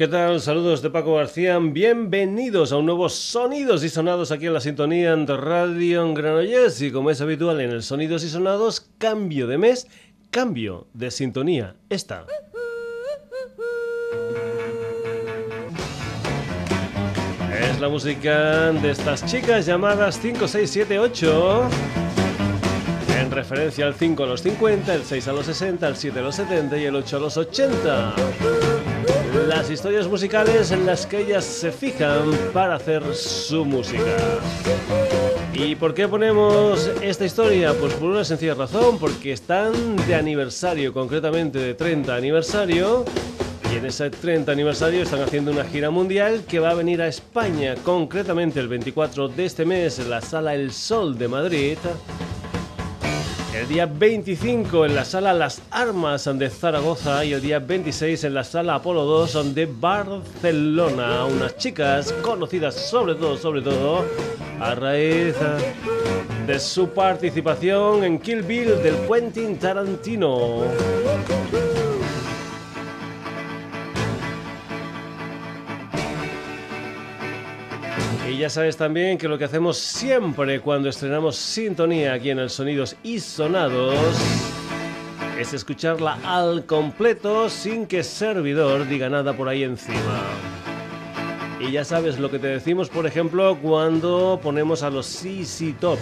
¿Qué tal? Saludos de Paco García. Bienvenidos a un nuevo Sonidos y Sonados aquí en la sintonía de Radio Granollers. Y como es habitual en el Sonidos y Sonados, cambio de mes, cambio de sintonía. Esta. Es la música de estas chicas llamadas 5678 en referencia al 5 a los 50, el 6 a los 60, el 7 a los 70 y el 8 a los 80 las historias musicales en las que ellas se fijan para hacer su música. ¿Y por qué ponemos esta historia? Pues por una sencilla razón, porque están de aniversario, concretamente de 30 aniversario. Y en ese 30 aniversario están haciendo una gira mundial que va a venir a España, concretamente el 24 de este mes en la Sala El Sol de Madrid. El día 25 en la sala Las Armas de Zaragoza y el día 26 en la sala Apolo 2 de Barcelona. Unas chicas conocidas sobre todo, sobre todo, a raíz de su participación en Kill Bill del Quentin Tarantino. Ya sabes también que lo que hacemos siempre cuando estrenamos sintonía aquí en el Sonidos y Sonados es escucharla al completo sin que servidor diga nada por ahí encima. Y ya sabes lo que te decimos, por ejemplo, cuando ponemos a los CC Top.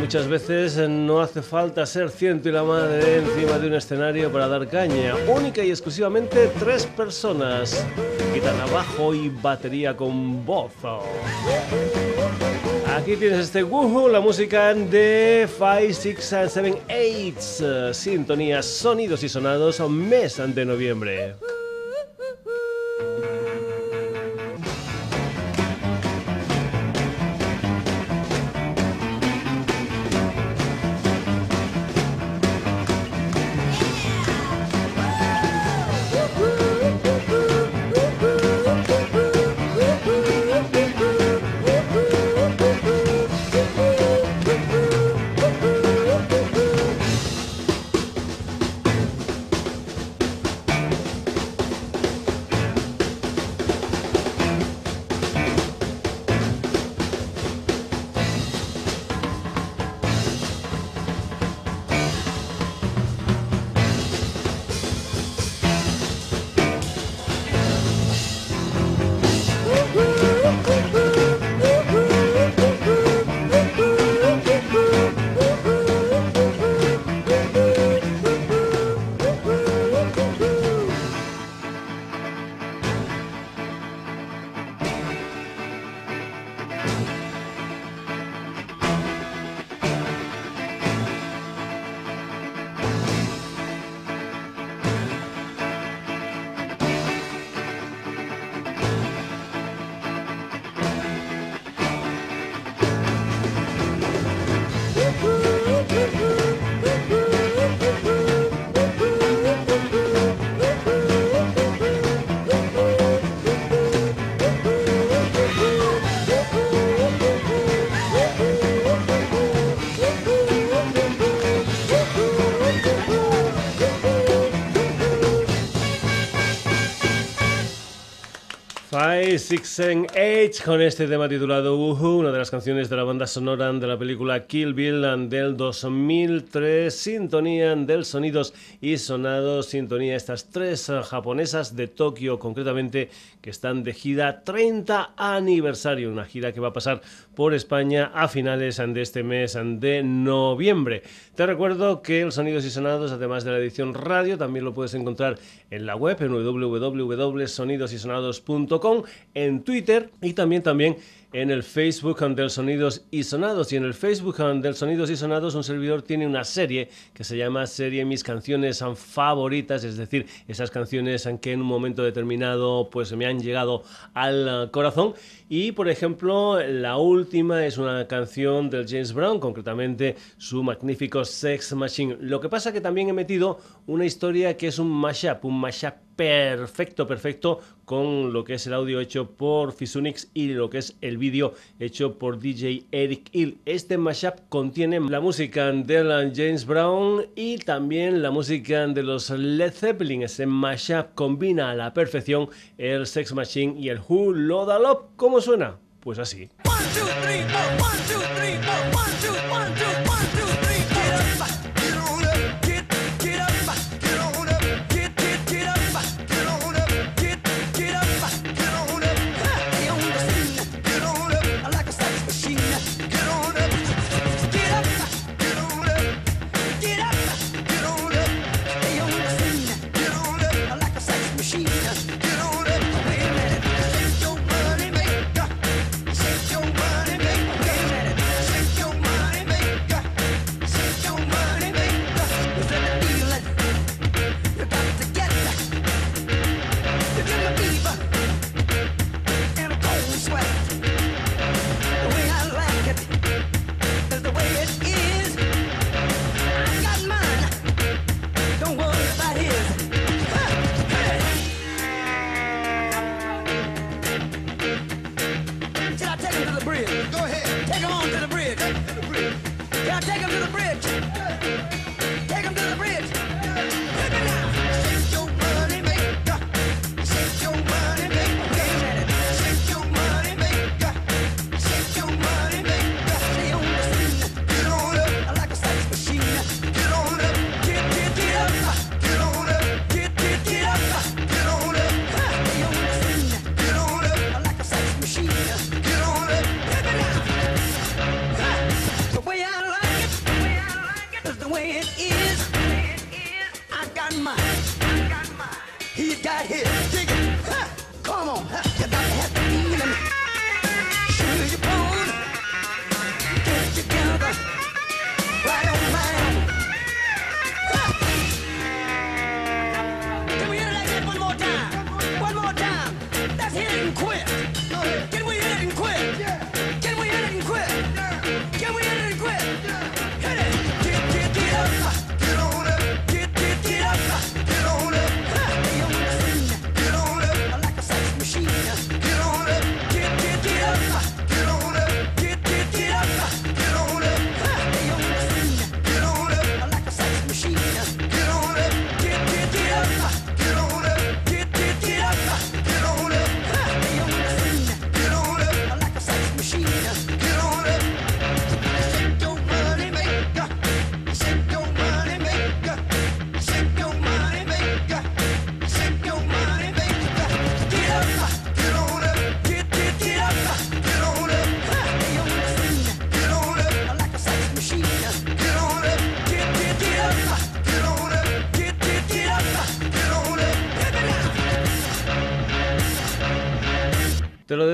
Muchas veces no hace falta ser ciento y la madre encima de un escenario para dar caña. Única y exclusivamente tres personas. Guitarra bajo y batería con voz. Aquí tienes este Woohoo, la música de 5, 6 and 7, 8. Sintonías, sonidos y sonados, mes de noviembre. Six and Eight con este tema titulado Uhu, una de las canciones de la banda sonora de la película Kill Bill del 2003, sintonía del sonidos y sonados, sintonía estas tres japonesas de Tokio concretamente que están de gira 30 aniversario, una gira que va a pasar por España a finales de este mes de noviembre. Te recuerdo que el Sonidos y Sonados, además de la edición radio, también lo puedes encontrar en la web en www.sonidosysonados.com, en Twitter y también también en el Facebook del Sonidos y Sonados. Y en el Facebook del Sonidos y Sonados un servidor tiene una serie que se llama Serie Mis Canciones Favoritas, es decir, esas canciones que en un momento determinado pues me han llegado al corazón. Y por ejemplo, la última es una canción del James Brown, concretamente su magnífico Sex Machine. Lo que pasa que también he metido una historia que es un mashup, un mashup perfecto, perfecto con lo que es el audio hecho por Fisunix y lo que es el vídeo hecho por DJ Eric Hill. Este mashup contiene la música de James Brown y también la música de los Led Zeppelin. Ese mashup combina a la perfección el Sex Machine y el Who Loda Love. ¿Cómo suena? Pues así.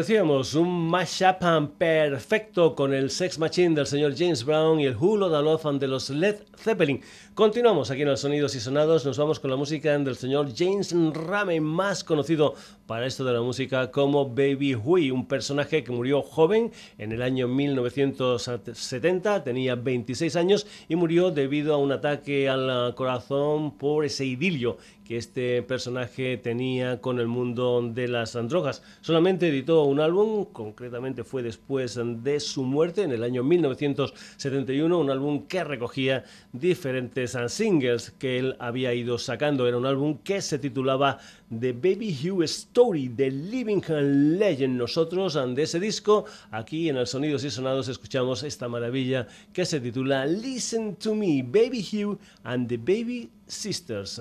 Decíamos, un mashup perfecto con el Sex Machine del señor James Brown y el Hulo Love de los Led Zeppelin. Continuamos aquí en los Sonidos y Sonados, nos vamos con la música del señor James Rame, más conocido para esto de la música como Baby Hui, un personaje que murió joven en el año 1970, tenía 26 años y murió debido a un ataque al corazón por ese idilio que este personaje tenía con el mundo de las drogas. Solamente editó un álbum, concretamente fue después de su muerte en el año 1971, un álbum que recogía diferentes singles que él había ido sacando. Era un álbum que se titulaba The Baby Hugh Story, The Living Legend. Nosotros, de ese disco, aquí en el Sonidos y Sonados, escuchamos esta maravilla que se titula Listen to Me, Baby Hugh and the Baby Sisters.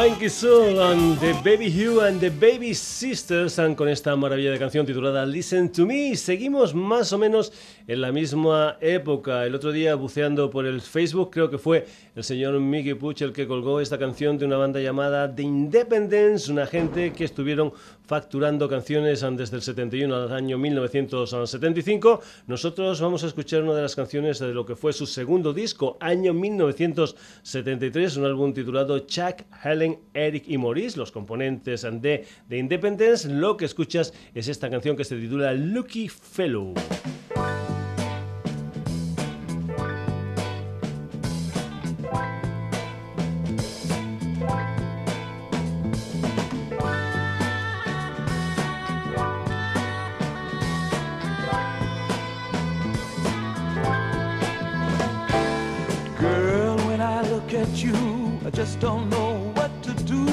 Funky Soul and the Baby Hugh and the Baby Sisters con esta maravilla de canción titulada Listen to Me. Seguimos más o menos en la misma época. El otro día buceando por el Facebook creo que fue el señor Mickey Puch el que colgó esta canción de una banda llamada The Independence, una gente que estuvieron facturando canciones desde el 71 al año 1975. Nosotros vamos a escuchar una de las canciones de lo que fue su segundo disco, año 1973, un álbum titulado Chuck, Helen, Eric y Maurice, los componentes de The Independence. Lo que escuchas es esta canción que se titula Lucky Fellow. Just don't know what to do.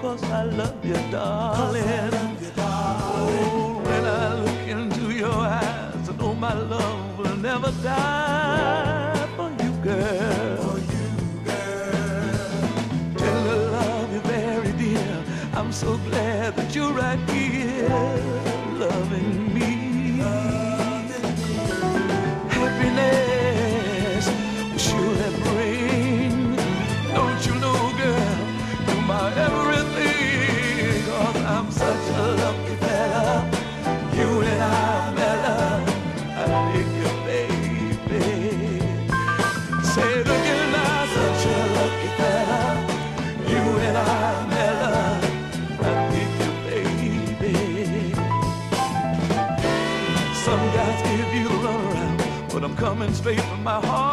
cause I love you, darling. Oh, when I look into your eyes, I know my love will never die for you, girl. Tender love you very dear. I'm so glad that you're right here, my heart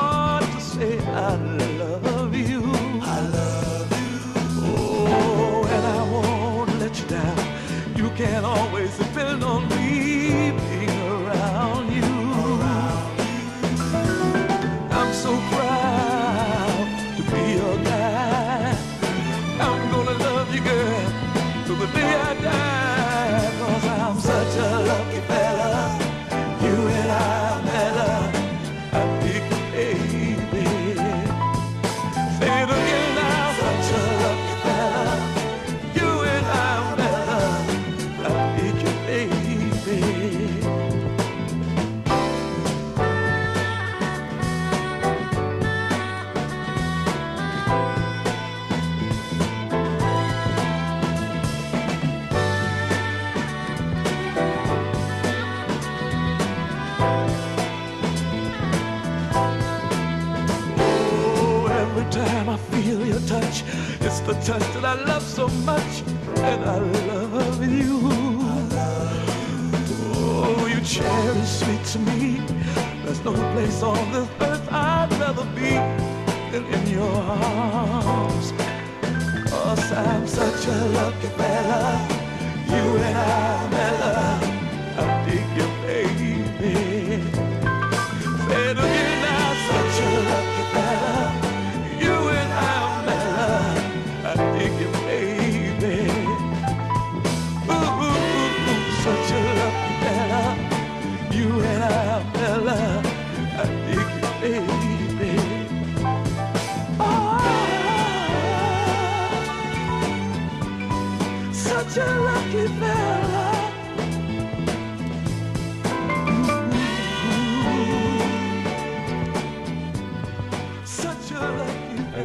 No place on this earth I'd rather be than in your arms. Cause I'm such a lucky fella. You and I, I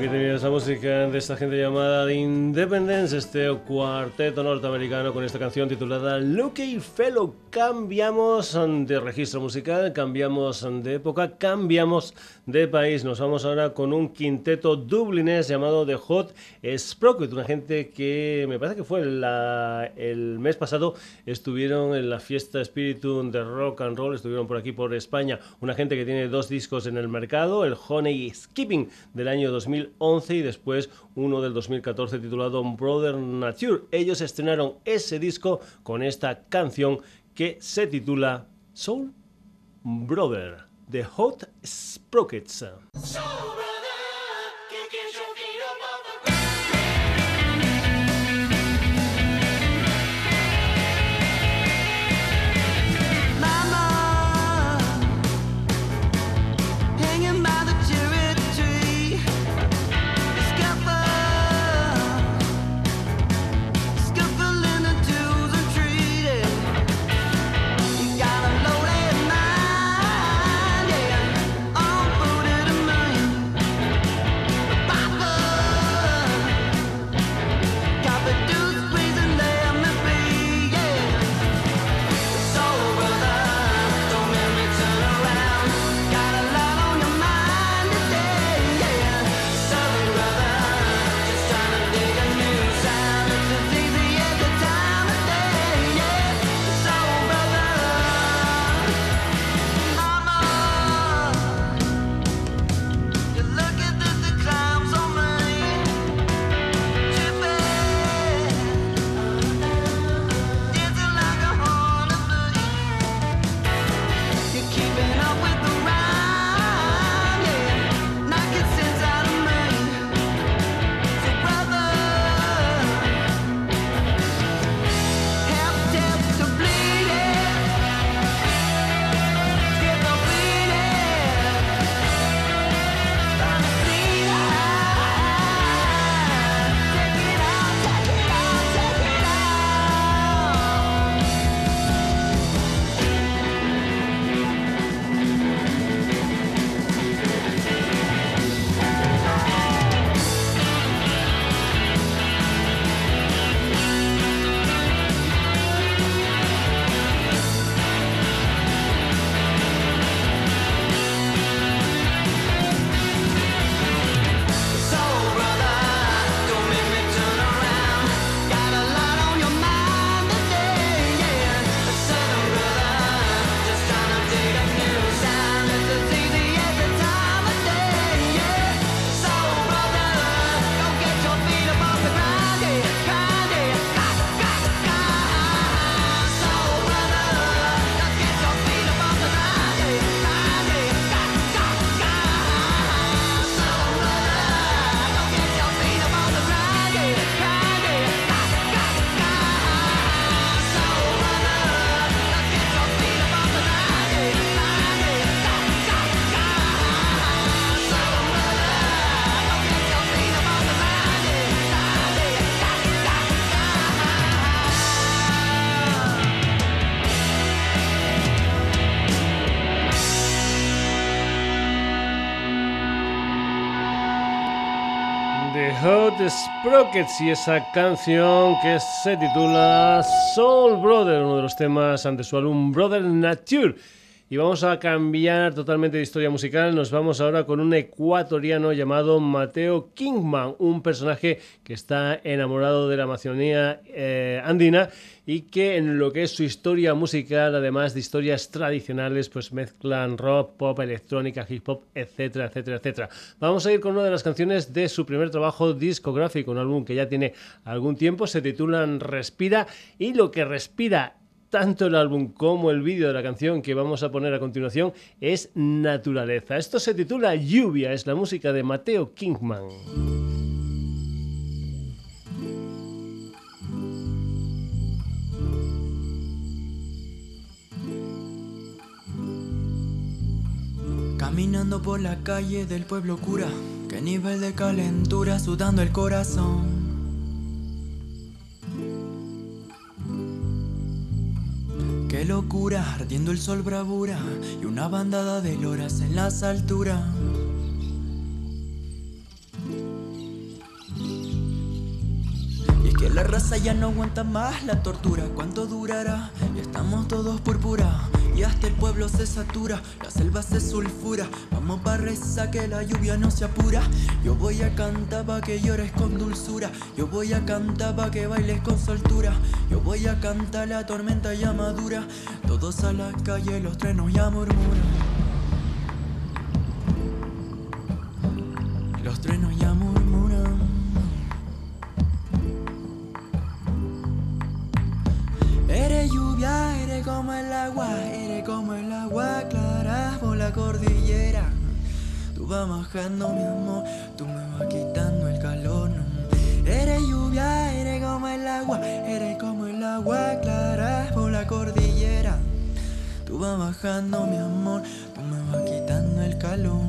Aquí tenías la música de esta gente llamada The Independence, este cuarteto norteamericano con esta canción titulada Lucky Fellow. Cambiamos de registro musical, cambiamos de época, cambiamos de país. Nos vamos ahora con un quinteto dublinés llamado The Hot Sprocket, una gente que me parece que fue el mes pasado, estuvieron en la fiesta Spiritum de Rock and Roll, estuvieron por aquí por España. Una gente que tiene dos discos en el mercado, el Honey Skipping del año 2011 y después uno del 2014 titulado Brother Nature. Ellos estrenaron ese disco con esta canción que se titula Soul Brother, The Hot Sprockets. Hot Sprockets y esa canción que se titula Soul Brother, uno de los temas ante su álbum Brother Nature. Y vamos a cambiar totalmente de historia musical. Nos vamos ahora con un ecuatoriano llamado Mateo Kingman, un personaje que está enamorado de la Amazonía eh, andina y que en lo que es su historia musical, además de historias tradicionales, pues mezclan rock, pop, electrónica, hip hop, etcétera, etcétera, etcétera. Vamos a ir con una de las canciones de su primer trabajo discográfico, un álbum que ya tiene algún tiempo, se titulan Respira y lo que respira tanto el álbum como el vídeo de la canción que vamos a poner a continuación es naturaleza. Esto se titula Lluvia, es la música de Mateo Kingman. Caminando por la calle del pueblo cura, qué nivel de calentura sudando el corazón. Qué locura, ardiendo el sol bravura y una bandada de loras en las alturas. Y es que la raza ya no aguanta más la tortura. ¿Cuánto durará? Y estamos todos púrpura. Y hasta el pueblo se satura, la selva se sulfura. Vamos pa' rezar que la lluvia no se apura. Yo voy a cantar pa' que llores con dulzura. Yo voy a cantar pa' que bailes con soltura. Yo voy a cantar la tormenta ya madura. Todos a la calle, los trenos ya murmuran. Los trenos ya murmuran. Eres lluvia, eres como el agua, la cordillera. Tú vas bajando mi amor, tú me vas quitando el calor. Eres lluvia, eres como el agua, eres como el agua clara por la cordillera. Tú vas bajando mi amor, tú me vas quitando el calor.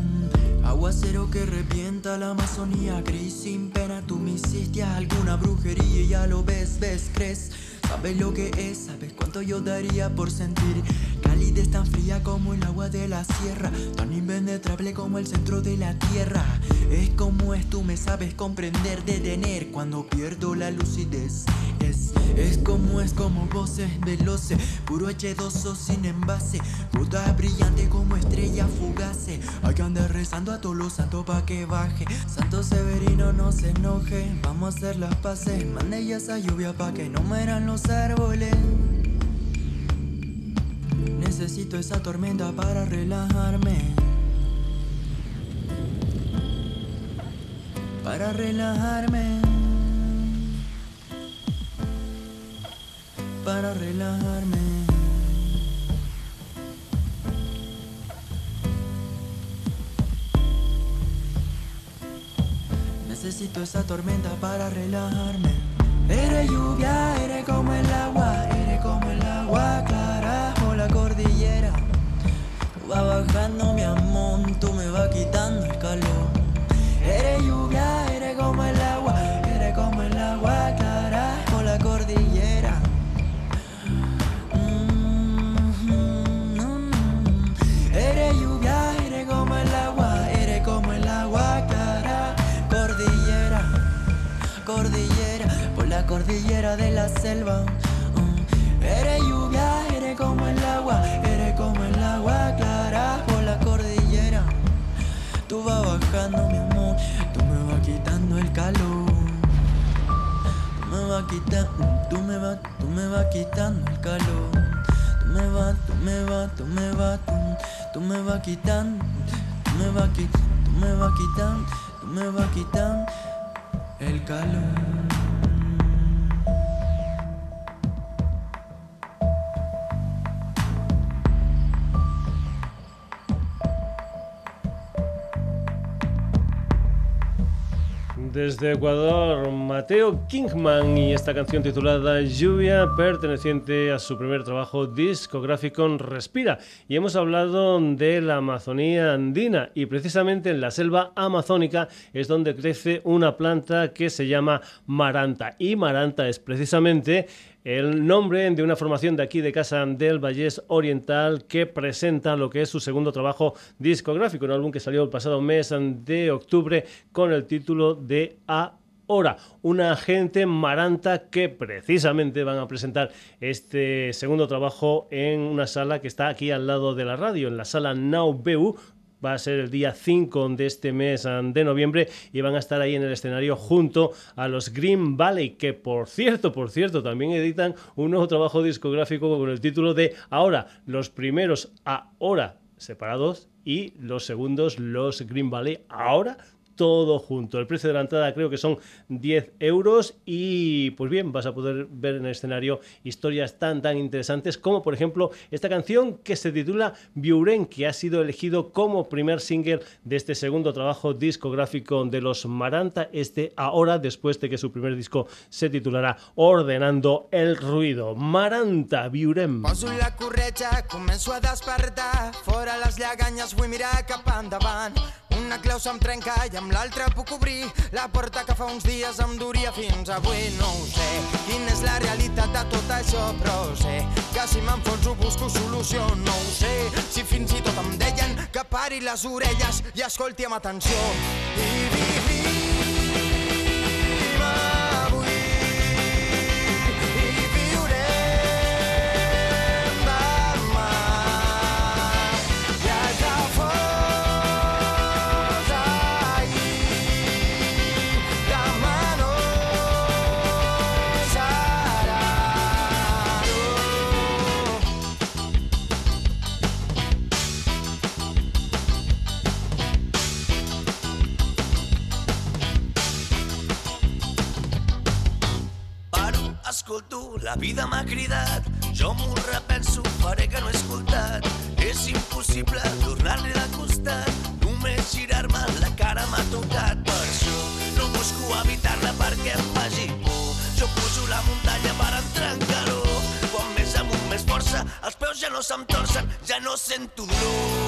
Aguacero que revienta la Amazonía, gris sin pena, tú me hiciste alguna brujería y ya lo ves, ves, crees. Sabes lo que es, sabes cuánto yo daría por sentir calidez tan fría como el agua de la sierra, tan impenetrable como el centro de la tierra. Es como es, tú me sabes comprender, detener cuando pierdo la lucidez. Es, como es, como voces veloces, puro H2O sin envase, puta brillante como estrella fugace. Hay que andar rezando a todos los santos pa' que baje. Santo Severino no se enoje, vamos a hacer las paces. Mande ya esa lluvia pa' que no mueran los árboles. Necesito esa tormenta para relajarme. Para relajarme. Para relajarme. Necesito esa tormenta para relajarme. Eres lluvia, eres como el agua, eres como el agua clara o la cordillera. Vas bajando mi amor, tú me vas quitando el calor. Eres lluvia, eres como el agua, de la selva. Mm. Eres lluvia, eres como el agua, eres como el agua clara por la cordillera. Tú vas bajando mi amor, tú me vas quitando el calor. Tú me vas quitando, tú me vas, tú me vas quitando el calor. Tú me vas, tú me vas, tú me vas, tú, tú me vas quitando, tú me vas quitando, tú me vas quitando, tú me vas quitando el calor. Desde Ecuador, Mateo Kingman y esta canción titulada Lluvia, perteneciente a su primer trabajo discográfico Respira. Y hemos hablado de la Amazonía andina y precisamente en la selva amazónica es donde crece una planta que se llama maranta. Y maranta es precisamente el nombre de una formación de aquí de Casa del Vallés Oriental que presenta lo que es su segundo trabajo discográfico, un álbum que salió el pasado mes de octubre con el título de de Ahora, una gente maranta que precisamente van a presentar este segundo trabajo en una sala que está aquí al lado de la radio, en la sala Now va a ser el día 5 de este mes ah, de noviembre y van a estar ahí en el escenario junto a los Green Valley, que por cierto, por cierto, también editan un nuevo trabajo discográfico con el título de Ahora, los primeros ahora separados y los segundos los Green Valley ahora todo junto. El precio de la entrada creo que son 10 euros y pues bien, vas a poder ver en el escenario historias tan tan interesantes como por ejemplo esta canción que se titula Biuren, que ha sido elegido como primer single de este segundo trabajo discográfico de los Maranta, este ahora después de que su primer disco se titulará Ordenando el Ruido. Maranta, Biuren. A amb l'altra puc obrir la porta que fa uns dies em duria fins avui. No ho sé, quina és la realitat de tot això, però sé que si m'enfonso busco solució. No ho sé, si fins i tot em deien que pari les orelles i escolti amb atenció. I vivim escolto, la vida m'ha cridat. Jo m'ho repenso, faré que no he escoltat. És impossible tornar-li de costat. Només girar-me la cara m'ha tocat. Per això no busco evitar-la perquè em faci por. Jo pujo la muntanya per entrar en calor. Quan més amunt, més força, els peus ja no se'm torcen, ja no sento dolor.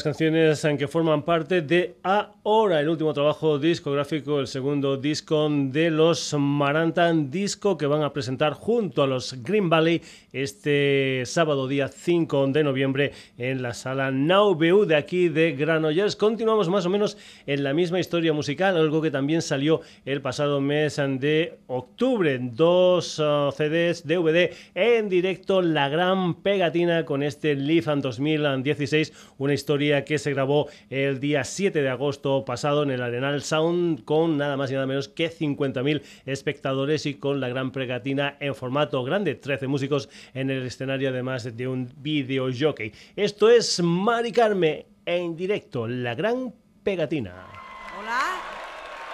Las canciones en que forman parte de Ahora, el último trabajo discográfico, el segundo disco de los Marantan Disco que van a presentar junto a los Green Valley este sábado día 5 de noviembre en la sala Now BU de aquí de Granollers. Continuamos más o menos en la misma historia musical, algo que también salió el pasado mes de octubre. Dos uh, CDs DVD en directo, la gran pegatina con este Live 2016, una historia que se grabó el día 7 de agosto pasado en el Arenal Sound con nada más y nada menos que 50.000 espectadores y con la gran pegatina en formato grande, 13 músicos en el escenario además de un video jockey. Esto es Mari Carme en directo, la gran pegatina. Hola.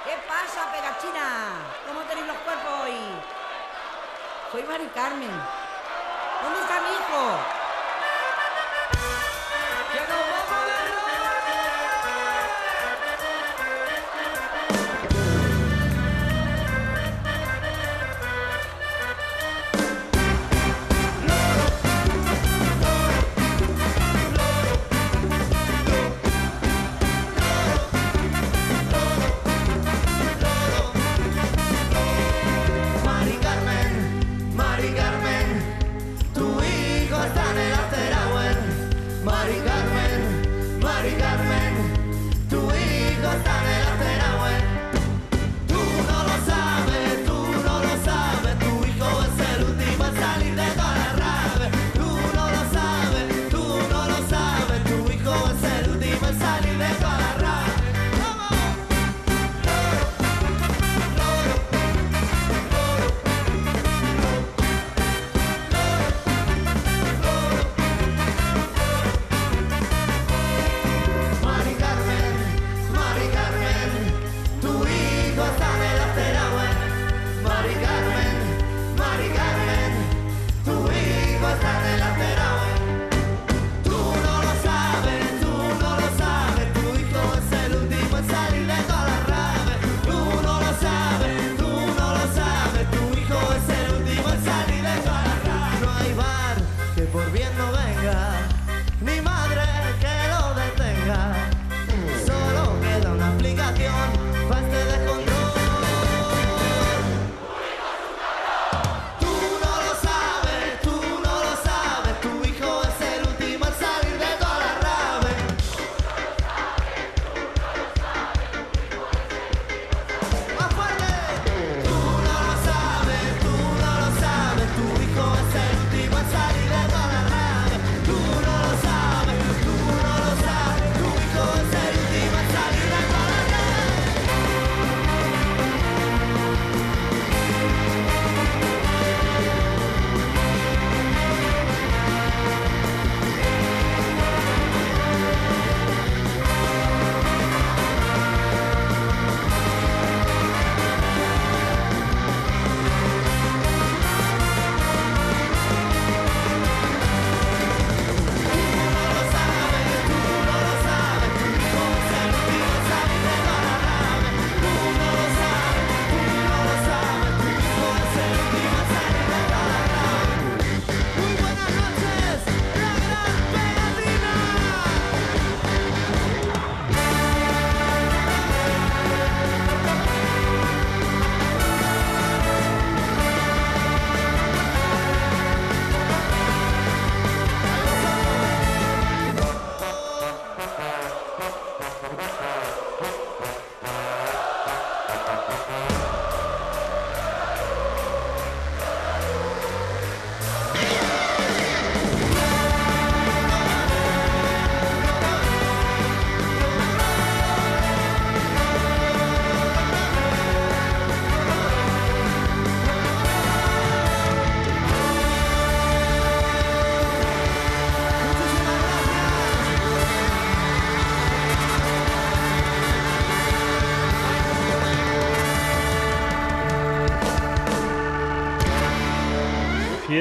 ¿Qué pasa, pegachina? ¿Cómo tenéis los cuerpos hoy? Soy Mari Carmen. ¿Dónde está mi hijo?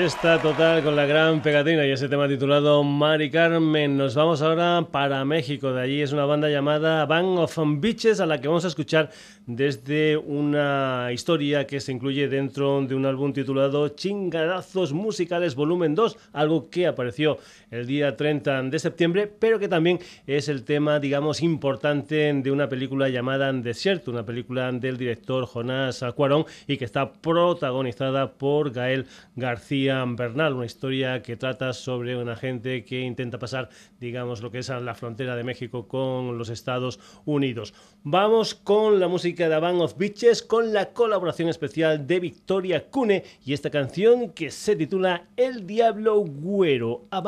Fiesta total con la gran pegatina y ese tema titulado Mari Carmen. Nos vamos ahora para México. De allí es una banda llamada Band of Beaches a la que vamos a escuchar desde una historia que se incluye dentro de un álbum titulado Chingadazos Musicales Volumen 2, algo que apareció el día 30 de septiembre, pero que también es el tema, digamos, importante de una película llamada Desierto, una película del director Jonás Cuarón y que está protagonizada por Gael García Bernal, una historia que trata sobre una gente que intenta pasar, digamos, lo que es la frontera de México con los Estados Unidos. Vamos con la música de A Band of Beaches, con la colaboración especial de Victoria Cune y esta canción que se titula El Diablo Güero, A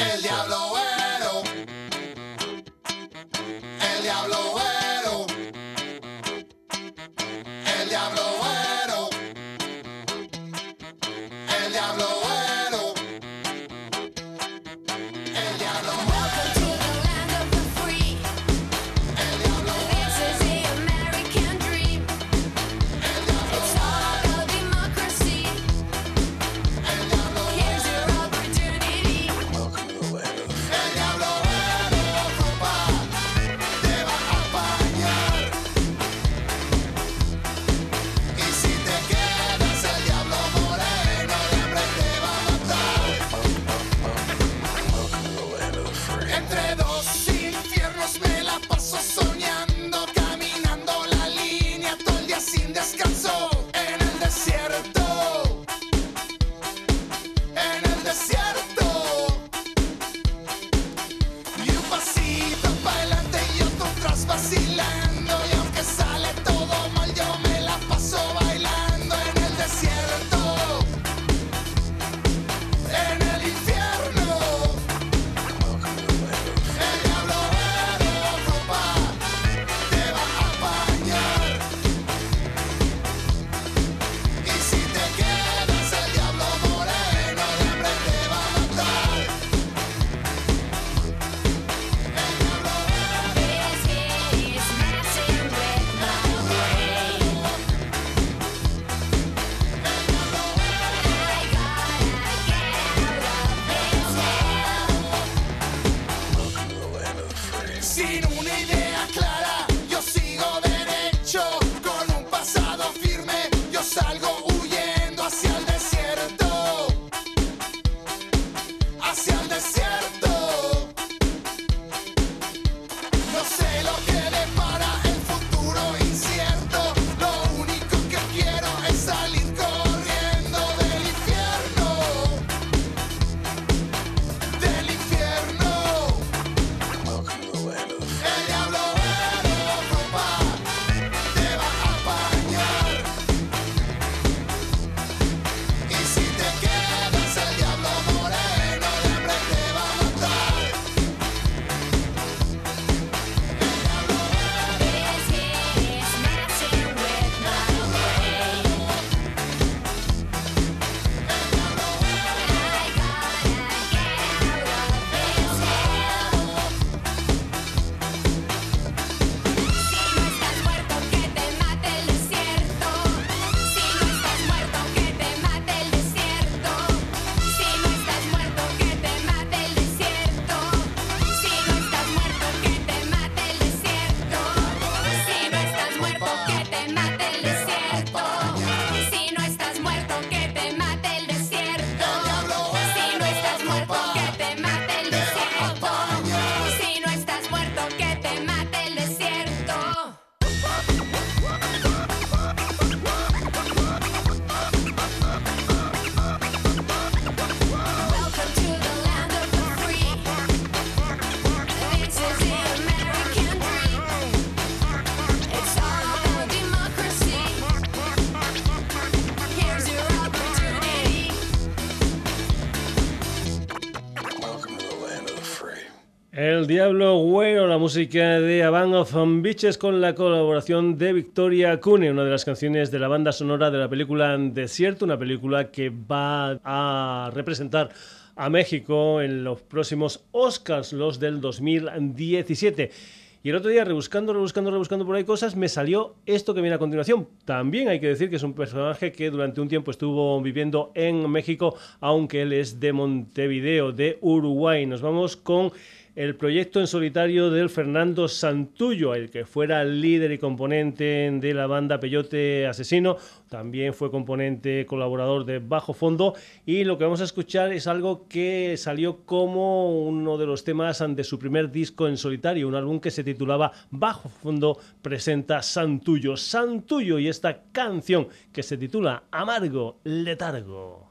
El diablo güero. Una Diablo Güero, la música de A Band of Beaches con la colaboración de Victoria Cune, una de las canciones de la banda sonora de la película Desierto, una película que va a representar a México en los próximos Oscars, los del 2017. Y el otro día, rebuscando, rebuscando, rebuscando por ahí cosas, me salió esto que viene a continuación. También hay que decir que es un personaje que durante un tiempo estuvo viviendo en México, aunque él es de Montevideo, de Uruguay. Nos vamos con el proyecto en solitario del Fernando Santullo, el que fuera líder y componente de la banda Peyote Asesino, también fue componente colaborador de Bajo Fondo. Y lo que vamos a escuchar es algo que salió como uno de los temas de su primer disco en solitario, un álbum que se titulaba Bajo Fondo presenta Santullo, Santullo y esta canción que se titula Amargo Letargo.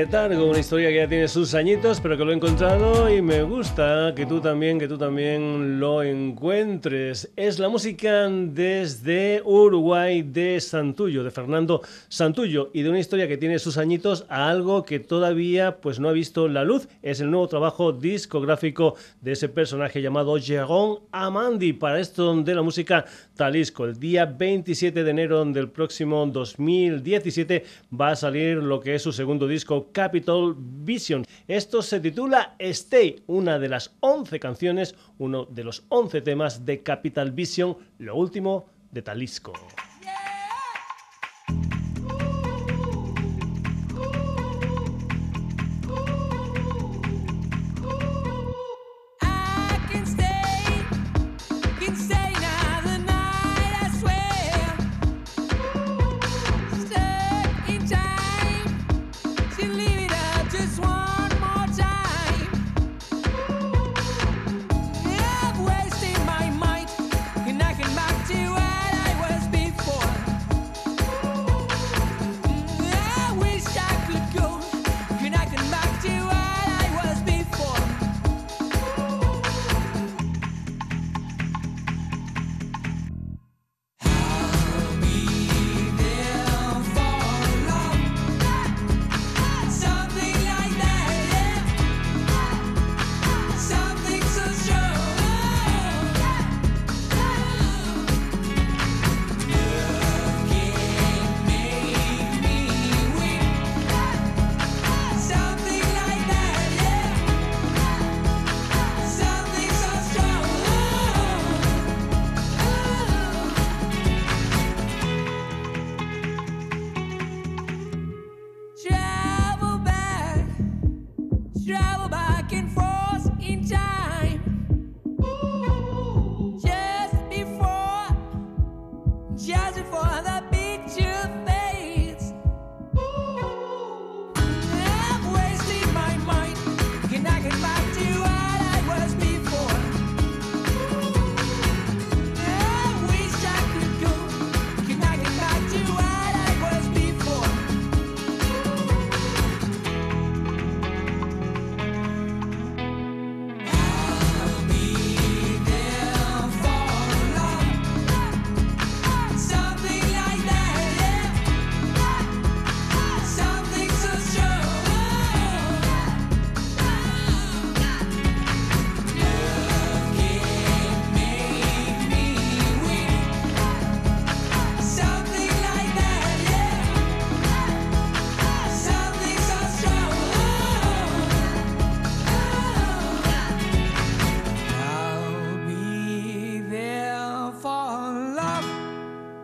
Letargo, una historia que ya tiene sus añitos, pero que lo he encontrado y me gusta que tú también, que tú también lo encuentres. Es la música desde Uruguay de Santullo, de Fernando Santullo, y de una historia que tiene sus añitos a algo que todavía pues no ha visto la luz. Es el nuevo trabajo discográfico de ese personaje llamado Jérôme Amandi. Para esto de la música Talisco, el día 27 de enero del próximo 2017 va a salir lo que es su segundo disco, Capital Vision. Esto se titula Stay, una de las 11 canciones, uno de los 11 temas de Capital Vision, lo último de Talisco.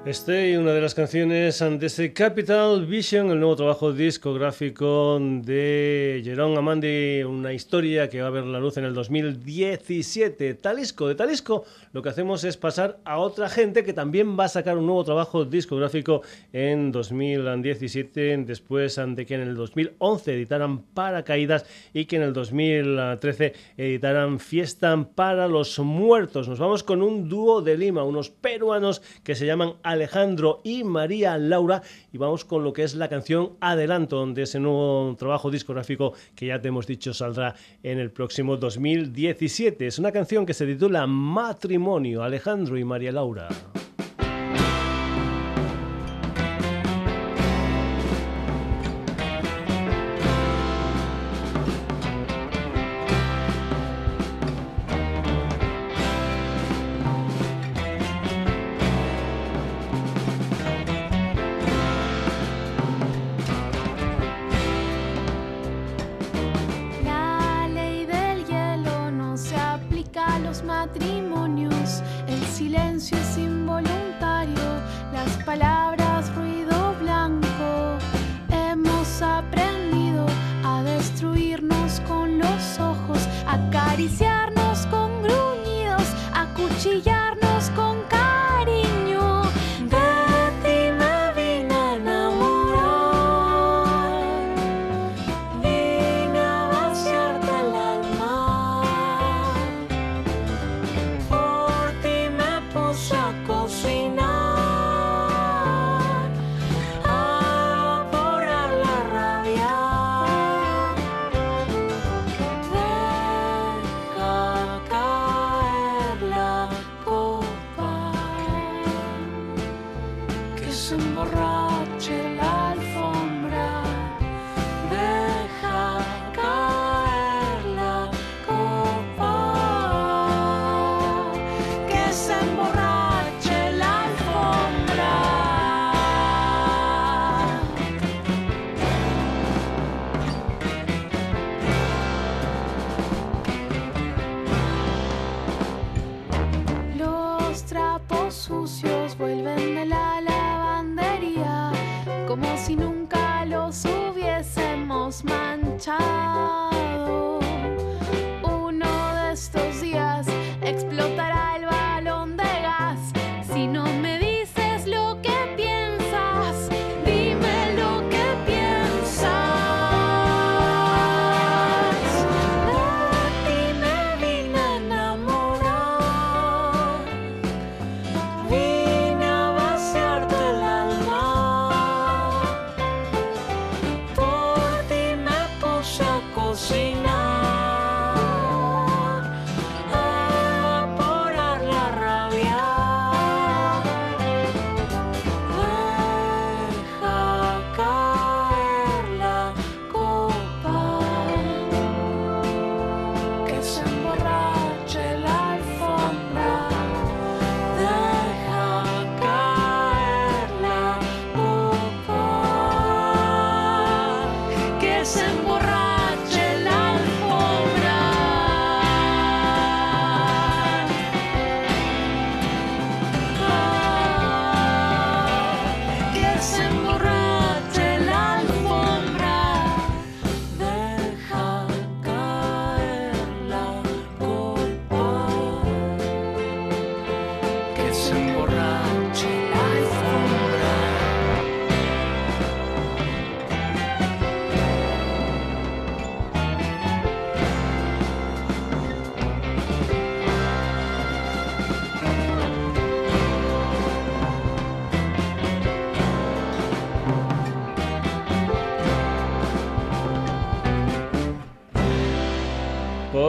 Este y una de las canciones de ese Capital Vision, el nuevo trabajo discográfico de Jerón Amandi, una historia que va a ver la luz en el 2017. Talisco, de Talisco lo que hacemos es pasar a otra gente que también va a sacar un nuevo trabajo discográfico en 2017, después de que en el 2011 editaran Paracaídas y que en el 2013 editaran Fiesta para los Muertos. Nos vamos con un dúo de Lima, unos peruanos que se llaman Alejandro y María Laura y vamos con lo que es la canción Adelanto de ese nuevo trabajo discográfico que ya te hemos dicho saldrá en el próximo 2017. Es una canción que se titula Matrimonio, Alejandro y María Laura.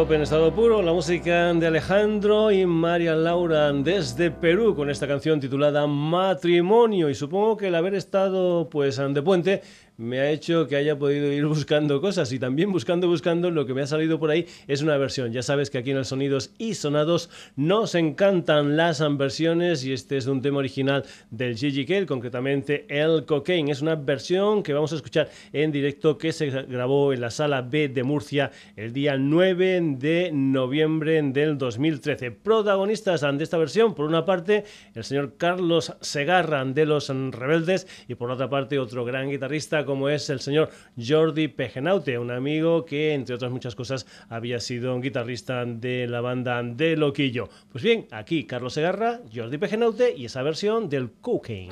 Pop en estado puro, la música de Alejandro y María Laura desde Perú con esta canción titulada Matrimonio. Y supongo que el haber estado pues de puente me ha hecho que haya podido ir buscando cosas y también buscando, buscando, lo que me ha salido por ahí es una versión. Ya sabes que aquí en el Sonidos y Sonados nos encantan las versiones y este es un tema original del Gigi Kale, concretamente El Cocaine. Es una versión que vamos a escuchar en directo que se grabó en la sala B de Murcia el día 9 de noviembre del 2013. Protagonistas de esta versión, por una parte, el señor Carlos Segarra de Los Rebeldes y por otra parte otro gran guitarrista como es el señor Jordi Pejenaute, un amigo que entre otras muchas cosas había sido un guitarrista de la banda de Loquillo. Pues bien, aquí Carlos Segarra, Jordi Pejenaute y esa versión del Cocaine.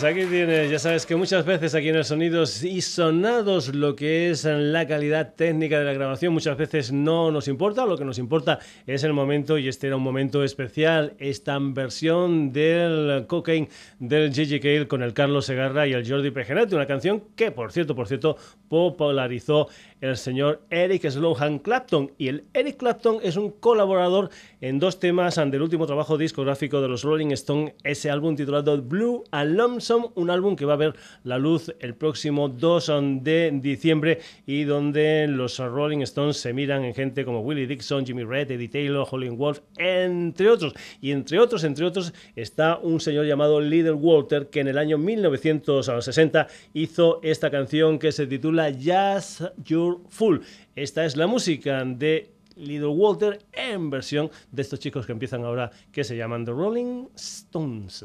Pues aquí tienes, ya sabes que muchas veces aquí en el Sonidos y Sonados lo que es la calidad técnica de la grabación muchas veces no nos importa, lo que nos importa es el momento y este era un momento especial, esta versión del Cocaine del Gigi Cale con el Carlos Segarra y el Jordi Pejenate, una canción que por cierto, por cierto, popularizó el señor Eric Slohan Clapton y el Eric Clapton es un colaborador en dos temas del último trabajo discográfico de los Rolling Stones, ese álbum titulado Blue and Lonesome, un álbum que va a ver la luz el próximo 2 de diciembre y donde los Rolling Stones se miran en gente como Willie Dixon, Jimmy Reed, Eddie Taylor, Holly Wolf, entre otros. Y entre otros, entre otros, está un señor llamado Little Walter que en el año 1960 hizo esta canción que se titula Just Your Esta es la música de Little Walter en versión de estos chicos que empiezan ahora que se llaman The Rolling Stones.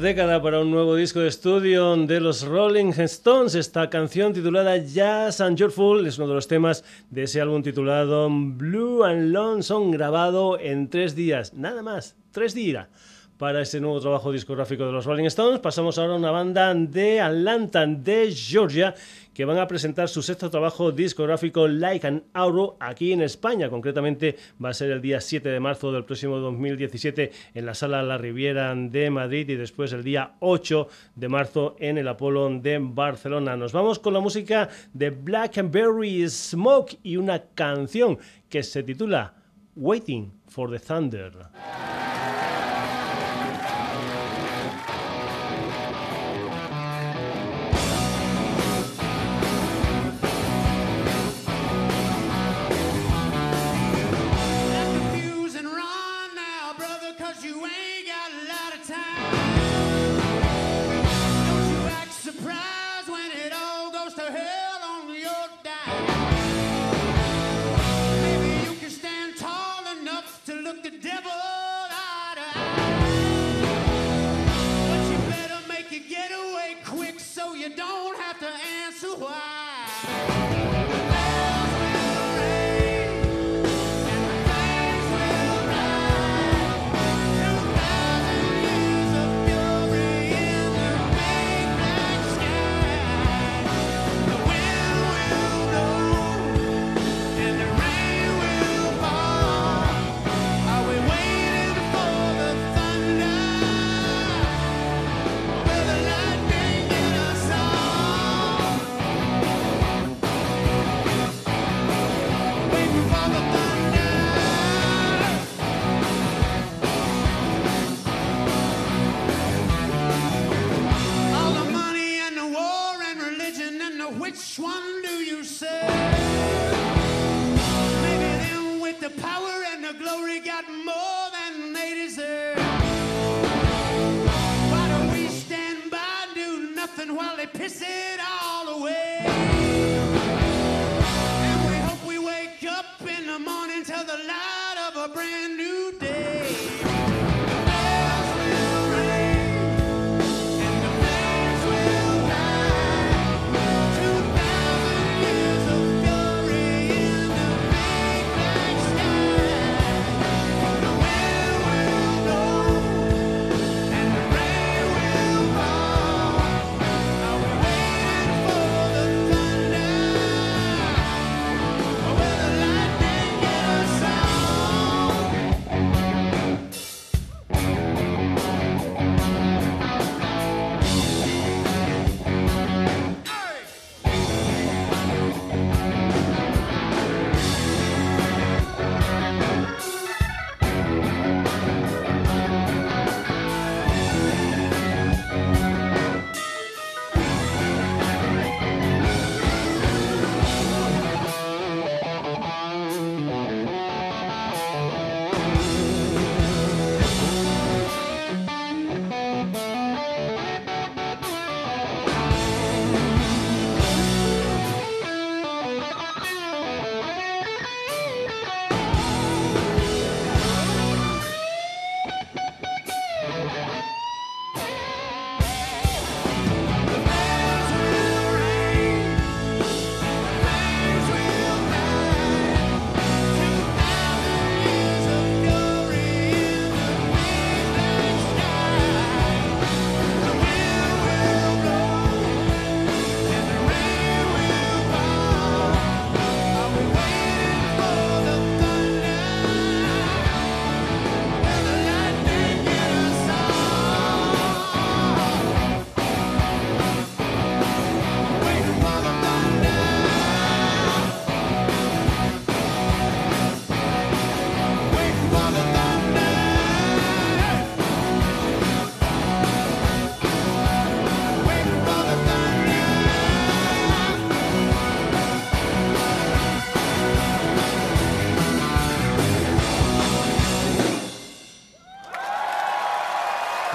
Década para un nuevo disco de estudio de los Rolling Stones. Esta canción titulada Jazz and Joyful es uno de los temas de ese álbum titulado Blue and Lonesome grabado en tres días. Nada más, tres días para este nuevo trabajo discográfico de los Rolling Stones. Pasamos ahora a una banda de Atlanta, de Georgia, que van a presentar su sexto trabajo discográfico Like an Arrow aquí en España. Concretamente va a ser el día 7 de marzo del próximo 2017 en la Sala La Riviera de Madrid y después el día 8 de marzo en el Apolo de Barcelona. Nos vamos con la música de Blackberry Smoke y una canción que se titula Waiting for the Thunder. You don't do while they piss it all away? And we hope we wake up in the morning to the light of a brand new day.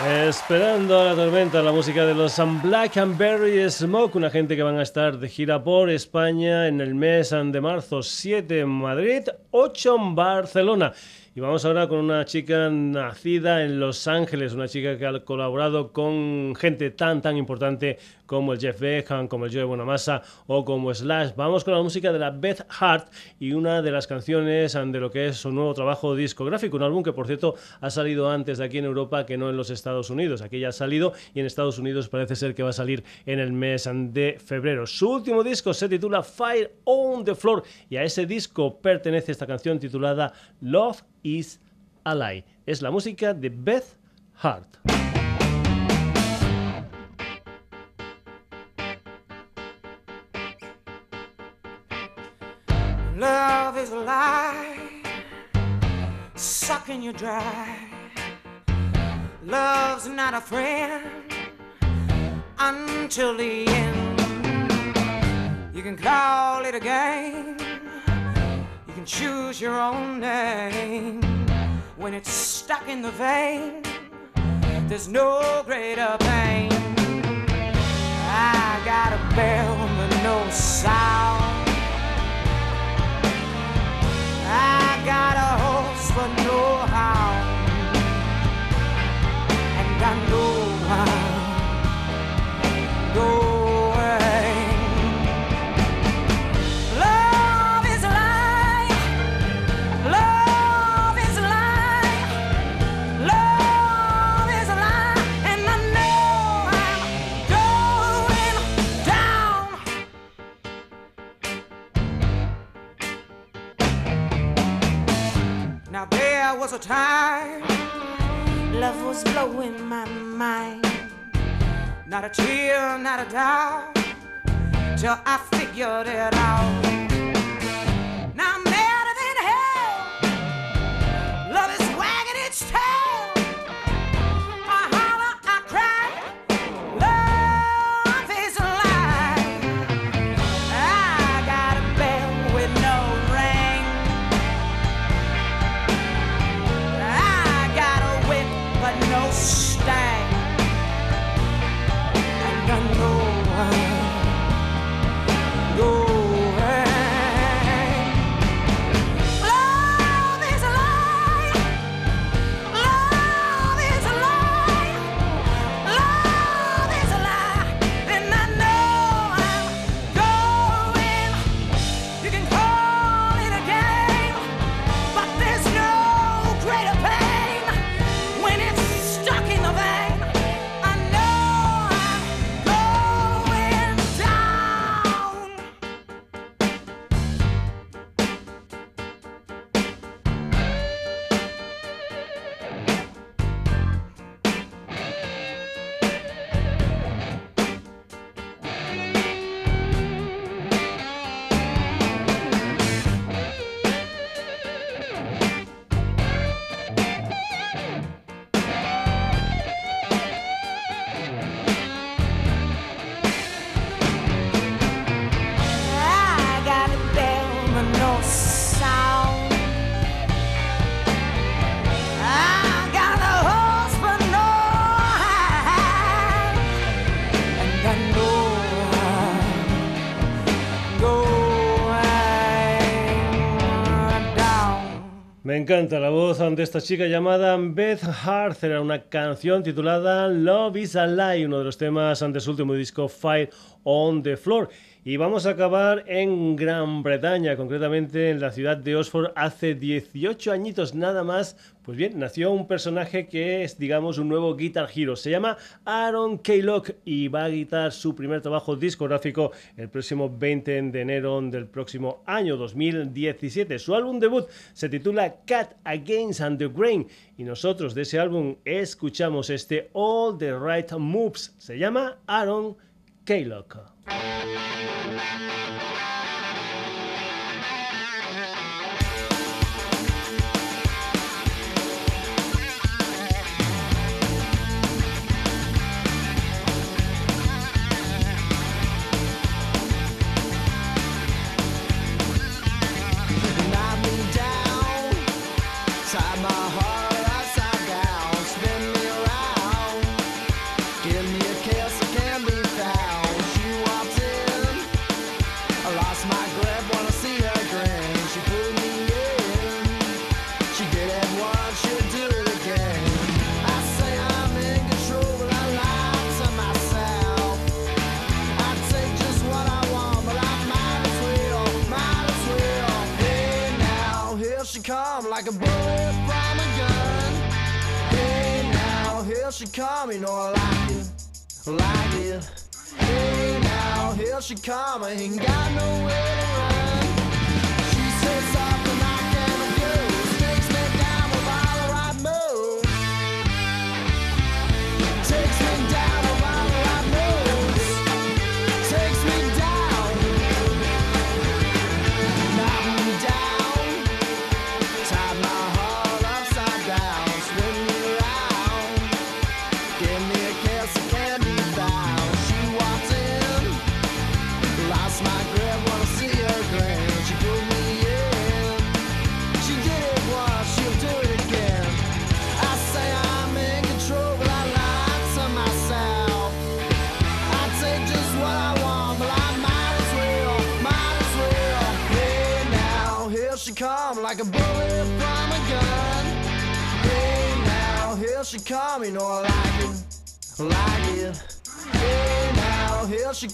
Esperando a la tormenta, la música de los Black and Berry Smoke, una gente que van a estar de gira por España en el mes de marzo, 7 en Madrid, 8 en Barcelona. Y vamos ahora con una chica nacida en Los Ángeles, una chica que ha colaborado con gente tan, tan importante como el Jeff Beckham, como el Joey Bonamassa o como Slash. Vamos con la música de la Beth Hart y una de las canciones de lo que es su nuevo trabajo discográfico, un álbum que por cierto ha salido antes de aquí en Europa que no en los Estados Unidos. Aquí ya ha salido y en Estados Unidos parece ser que va a salir en el mes de febrero. Su último disco se titula Fire on the Floor y a ese disco pertenece esta canción titulada Love is a Lie. Es la música de Beth Hart. Love is a lie, sucking you dry. Love's not a friend until the end. You can call it a game, can choose your own name. When it's stuck in the vein, there's no greater pain. I got a bell but no sound. I got a horse was a time love was blowing my mind. Not a tear, not a doubt, till I figured it out. Encanta la voz de esta chica llamada Beth Hart. Era una canción titulada Love is a Lie, uno de los temas ante su último disco Fire on the Floor. Y vamos a acabar en Gran Bretaña, concretamente en la ciudad de Oxford, hace 18 añitos nada más. Pues bien, nació un personaje que es, digamos, un nuevo Guitar Hero. Se llama Aaron Kaylock y va a editar su primer trabajo discográfico el próximo 20 de enero del próximo año 2017. Su álbum debut se titula Cat Against and the Grain y nosotros de ese álbum escuchamos este All the Right Moves. Se llama Aaron Kaylock. Thank you.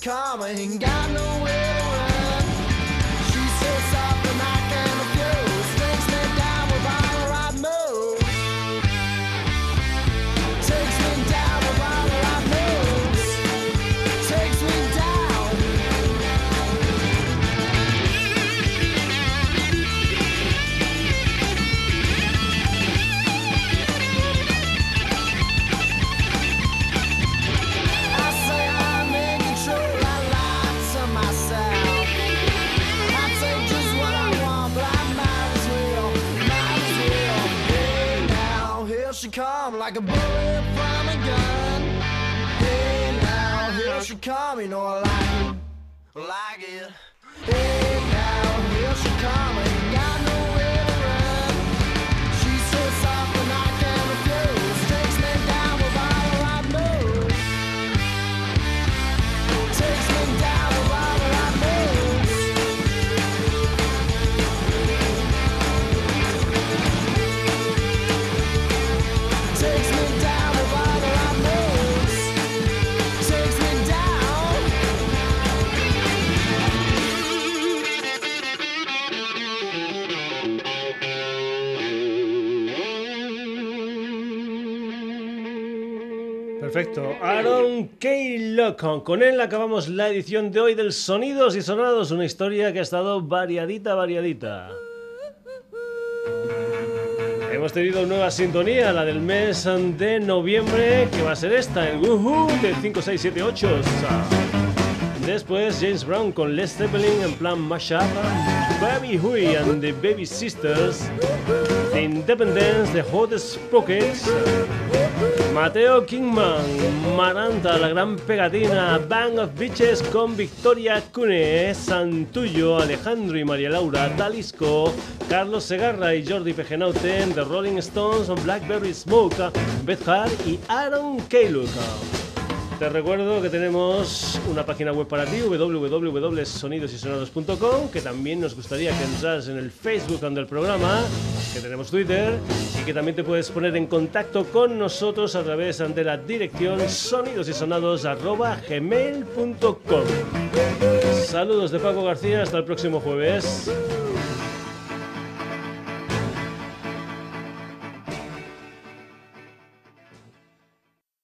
coming. Perfecto. Aaron K. Con él acabamos la edición de hoy del Sonidos y Sonados, una historia que ha estado variadita, variadita. Hemos tenido nueva sintonía, la del mes de noviembre, que va a ser esta, el Woohoo de 5678. Después James Brown con Les Zeppelin en plan mashup, Baby Huey and the Baby Sisters, The Independence, The Hottest Pockets, Mateo Kingman, Maranta, la gran pegatina, Bang of Bitches con Victoria Cune, Santullo, Alejandro y María Laura, Talisco, Carlos Segarra y Jordi Pejenauten, The Rolling Stones, Blackberry Smoke, Beth Hart y Aaron Kaluk. Te recuerdo que tenemos una página web para ti, www.sonidosysonados.com, que también nos gustaría que entras en el Facebook del programa, que tenemos Twitter y que también te puedes poner en contacto con nosotros a través de la dirección sonidosysonados.gmail.com Saludos de Paco García, hasta el próximo jueves.